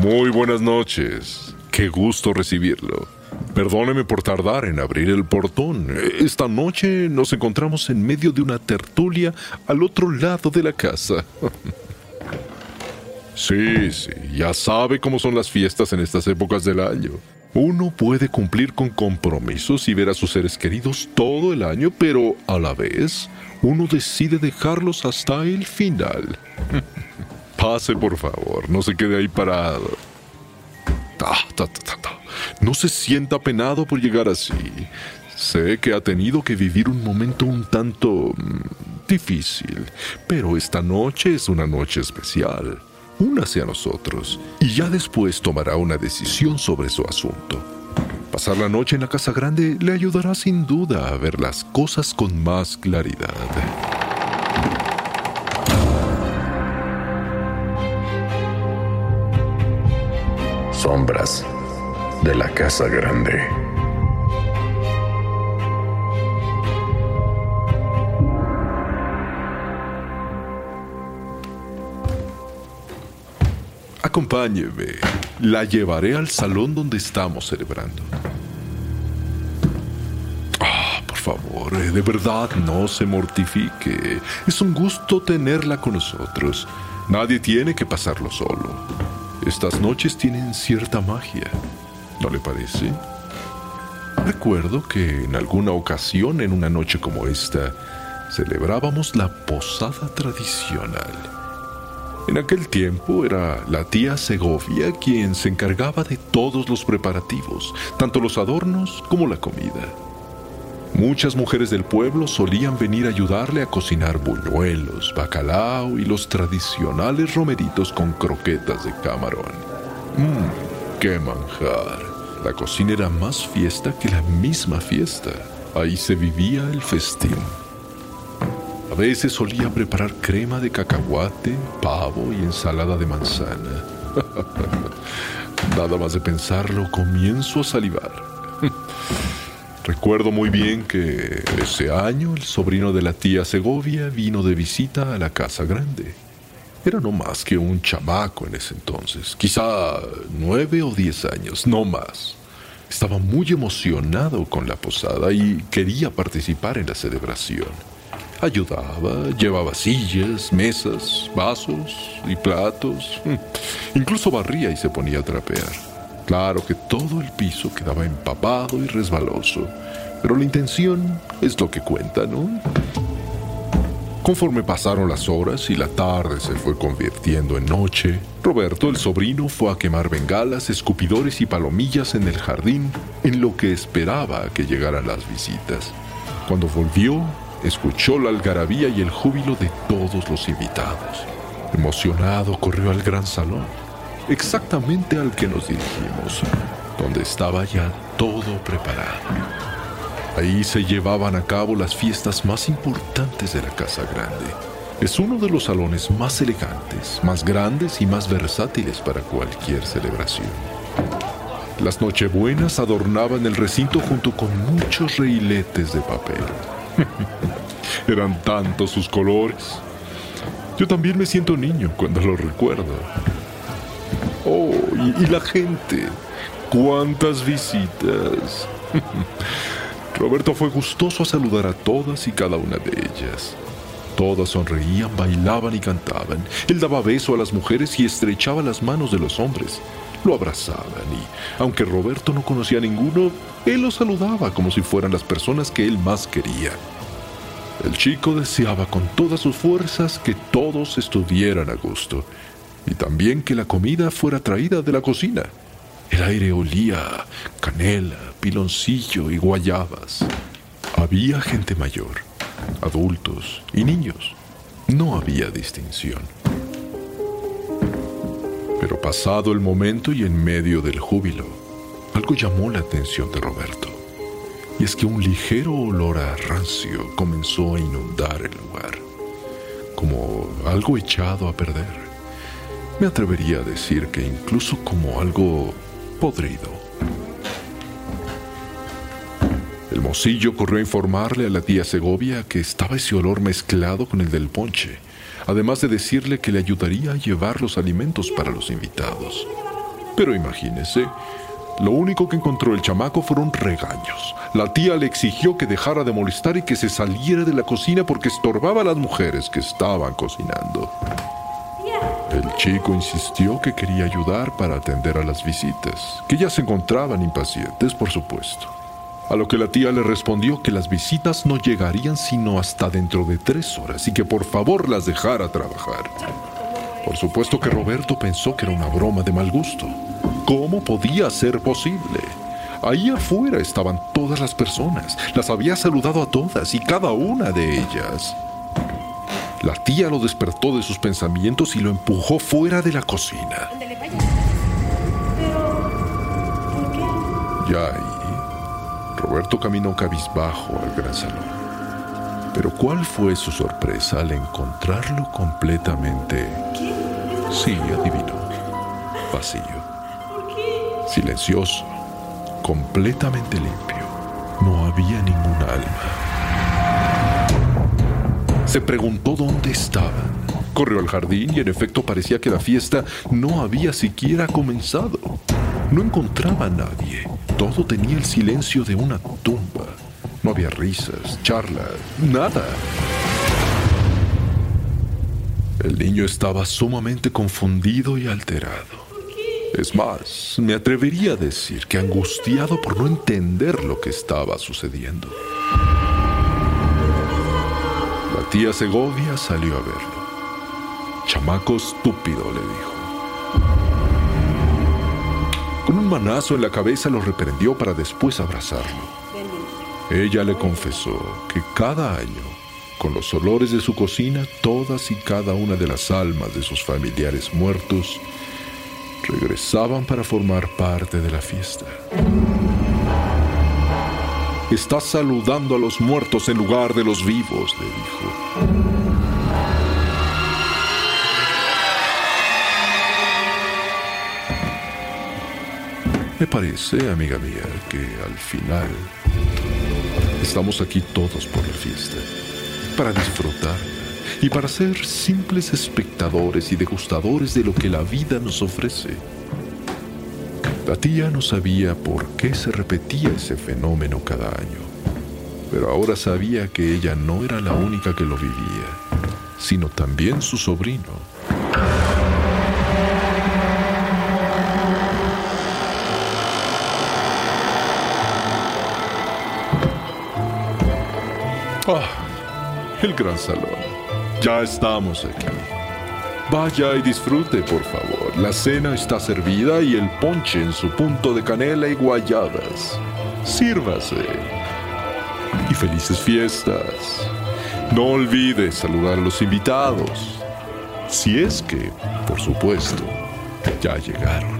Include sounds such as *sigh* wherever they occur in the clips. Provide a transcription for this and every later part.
Muy buenas noches. Qué gusto recibirlo. Perdóneme por tardar en abrir el portón. Esta noche nos encontramos en medio de una tertulia al otro lado de la casa. *laughs* Sí, sí, ya sabe cómo son las fiestas en estas épocas del año. Uno puede cumplir con compromisos y ver a sus seres queridos todo el año, pero a la vez uno decide dejarlos hasta el final. *laughs* Pase, por favor, no se quede ahí parado. No se sienta penado por llegar así. Sé que ha tenido que vivir un momento un tanto mm, difícil, pero esta noche es una noche especial únase a nosotros y ya después tomará una decisión sobre su asunto. Pasar la noche en la casa grande le ayudará sin duda a ver las cosas con más claridad. Sombras de la casa grande. Acompáñeme. La llevaré al salón donde estamos celebrando. Ah, por favor, eh, de verdad no se mortifique. Es un gusto tenerla con nosotros. Nadie tiene que pasarlo solo. Estas noches tienen cierta magia. ¿No le parece? Recuerdo que en alguna ocasión, en una noche como esta, celebrábamos la posada tradicional. En aquel tiempo era la tía Segovia quien se encargaba de todos los preparativos, tanto los adornos como la comida. Muchas mujeres del pueblo solían venir a ayudarle a cocinar buñuelos, bacalao y los tradicionales romeritos con croquetas de camarón. ¡Mmm! ¡Qué manjar! La cocina era más fiesta que la misma fiesta. Ahí se vivía el festín. A veces solía preparar crema de cacahuate, pavo y ensalada de manzana. *laughs* Nada más de pensarlo, comienzo a salivar. Recuerdo muy bien que ese año el sobrino de la tía Segovia vino de visita a la casa grande. Era no más que un chamaco en ese entonces, quizá nueve o diez años, no más. Estaba muy emocionado con la posada y quería participar en la celebración. Ayudaba, llevaba sillas, mesas, vasos y platos. Incluso barría y se ponía a trapear. Claro que todo el piso quedaba empapado y resbaloso, pero la intención es lo que cuenta, ¿no? Conforme pasaron las horas y la tarde se fue convirtiendo en noche, Roberto, el sobrino, fue a quemar bengalas, escupidores y palomillas en el jardín en lo que esperaba que llegaran las visitas. Cuando volvió, escuchó la algarabía y el júbilo de todos los invitados. Emocionado corrió al gran salón, exactamente al que nos dirigimos, donde estaba ya todo preparado. Ahí se llevaban a cabo las fiestas más importantes de la Casa Grande. Es uno de los salones más elegantes, más grandes y más versátiles para cualquier celebración. Las Nochebuenas adornaban el recinto junto con muchos reiletes de papel. *laughs* Eran tantos sus colores. Yo también me siento niño cuando lo recuerdo. Y, la gente. ¡Cuántas visitas! *laughs* Roberto fue gustoso a saludar a todas y cada una de ellas. Todas sonreían, bailaban y cantaban. Él daba beso a las mujeres y estrechaba las manos de los hombres. Lo abrazaban y, aunque Roberto no conocía a ninguno, él los saludaba como si fueran las personas que él más quería. El chico deseaba con todas sus fuerzas que todos estuvieran a gusto y también que la comida fuera traída de la cocina. El aire olía canela, piloncillo y guayabas. Había gente mayor, adultos y niños. No había distinción. Pero pasado el momento y en medio del júbilo, algo llamó la atención de Roberto. Y es que un ligero olor a rancio comenzó a inundar el lugar, como algo echado a perder. Me atrevería a decir que incluso como algo podrido. El mocillo corrió a informarle a la tía Segovia que estaba ese olor mezclado con el del ponche, además de decirle que le ayudaría a llevar los alimentos para los invitados. Pero imagínese, lo único que encontró el chamaco fueron regaños. La tía le exigió que dejara de molestar y que se saliera de la cocina porque estorbaba a las mujeres que estaban cocinando. El chico insistió que quería ayudar para atender a las visitas, que ya se encontraban impacientes, por supuesto. A lo que la tía le respondió que las visitas no llegarían sino hasta dentro de tres horas y que por favor las dejara trabajar. Por supuesto que Roberto pensó que era una broma de mal gusto. ¿Cómo podía ser posible? Ahí afuera estaban todas las personas. Las había saludado a todas y cada una de ellas. La tía lo despertó de sus pensamientos y lo empujó fuera de la cocina. Ya ahí, Roberto caminó cabizbajo al gran salón. Pero ¿cuál fue su sorpresa al encontrarlo completamente... Sí, adivinó. Vacío. Silencioso. Completamente limpio. No había ningún alma. Se preguntó dónde estaban. Corrió al jardín y en efecto parecía que la fiesta no había siquiera comenzado. No encontraba a nadie. Todo tenía el silencio de una tumba. No había risas, charlas, nada. El niño estaba sumamente confundido y alterado. Es más, me atrevería a decir que angustiado por no entender lo que estaba sucediendo tía Segovia salió a verlo. Chamaco estúpido, le dijo. Con un manazo en la cabeza lo reprendió para después abrazarlo. Ella le confesó que cada año, con los olores de su cocina, todas y cada una de las almas de sus familiares muertos regresaban para formar parte de la fiesta. Estás saludando a los muertos en lugar de los vivos, le dijo. Me parece, amiga mía, que al final estamos aquí todos por la fiesta, para disfrutar y para ser simples espectadores y degustadores de lo que la vida nos ofrece. La tía no sabía por qué se repetía ese fenómeno cada año, pero ahora sabía que ella no era la única que lo vivía, sino también su sobrino. Ah, el gran salón. Ya estamos aquí. Vaya y disfrute, por favor. La cena está servida y el ponche en su punto de canela y guayabas. Sírvase. Y felices fiestas. No olvide saludar a los invitados. Si es que, por supuesto, ya llegaron.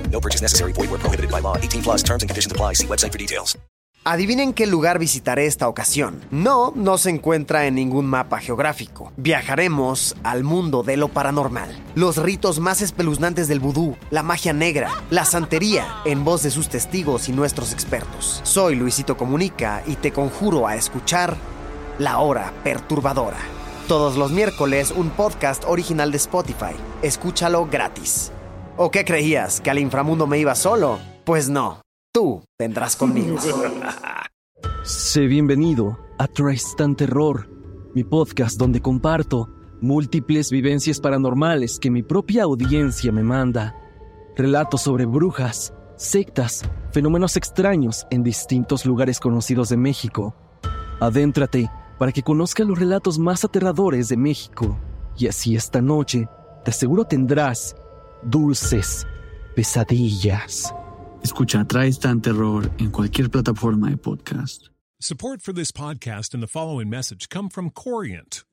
No purchase necessary. Void where prohibited by law. 18 plus terms and conditions apply. See website for details. Adivinen qué lugar visitaré esta ocasión. No, no se encuentra en ningún mapa geográfico. Viajaremos al mundo de lo paranormal. Los ritos más espeluznantes del vudú, la magia negra, la santería, en voz de sus testigos y nuestros expertos. Soy Luisito Comunica y te conjuro a escuchar La Hora Perturbadora. Todos los miércoles un podcast original de Spotify. Escúchalo gratis. ¿O qué creías? ¿Que al inframundo me iba solo? Pues no. Tú vendrás conmigo. *laughs* Sé bienvenido a Tristan Terror, mi podcast donde comparto múltiples vivencias paranormales que mi propia audiencia me manda. Relatos sobre brujas, sectas, fenómenos extraños en distintos lugares conocidos de México. Adéntrate para que conozcas los relatos más aterradores de México. Y así esta noche, te aseguro tendrás dulces pesadillas. Escucha Tristan Terror en cualquier plataforma de podcast. Support for this podcast and the following message come from Corient.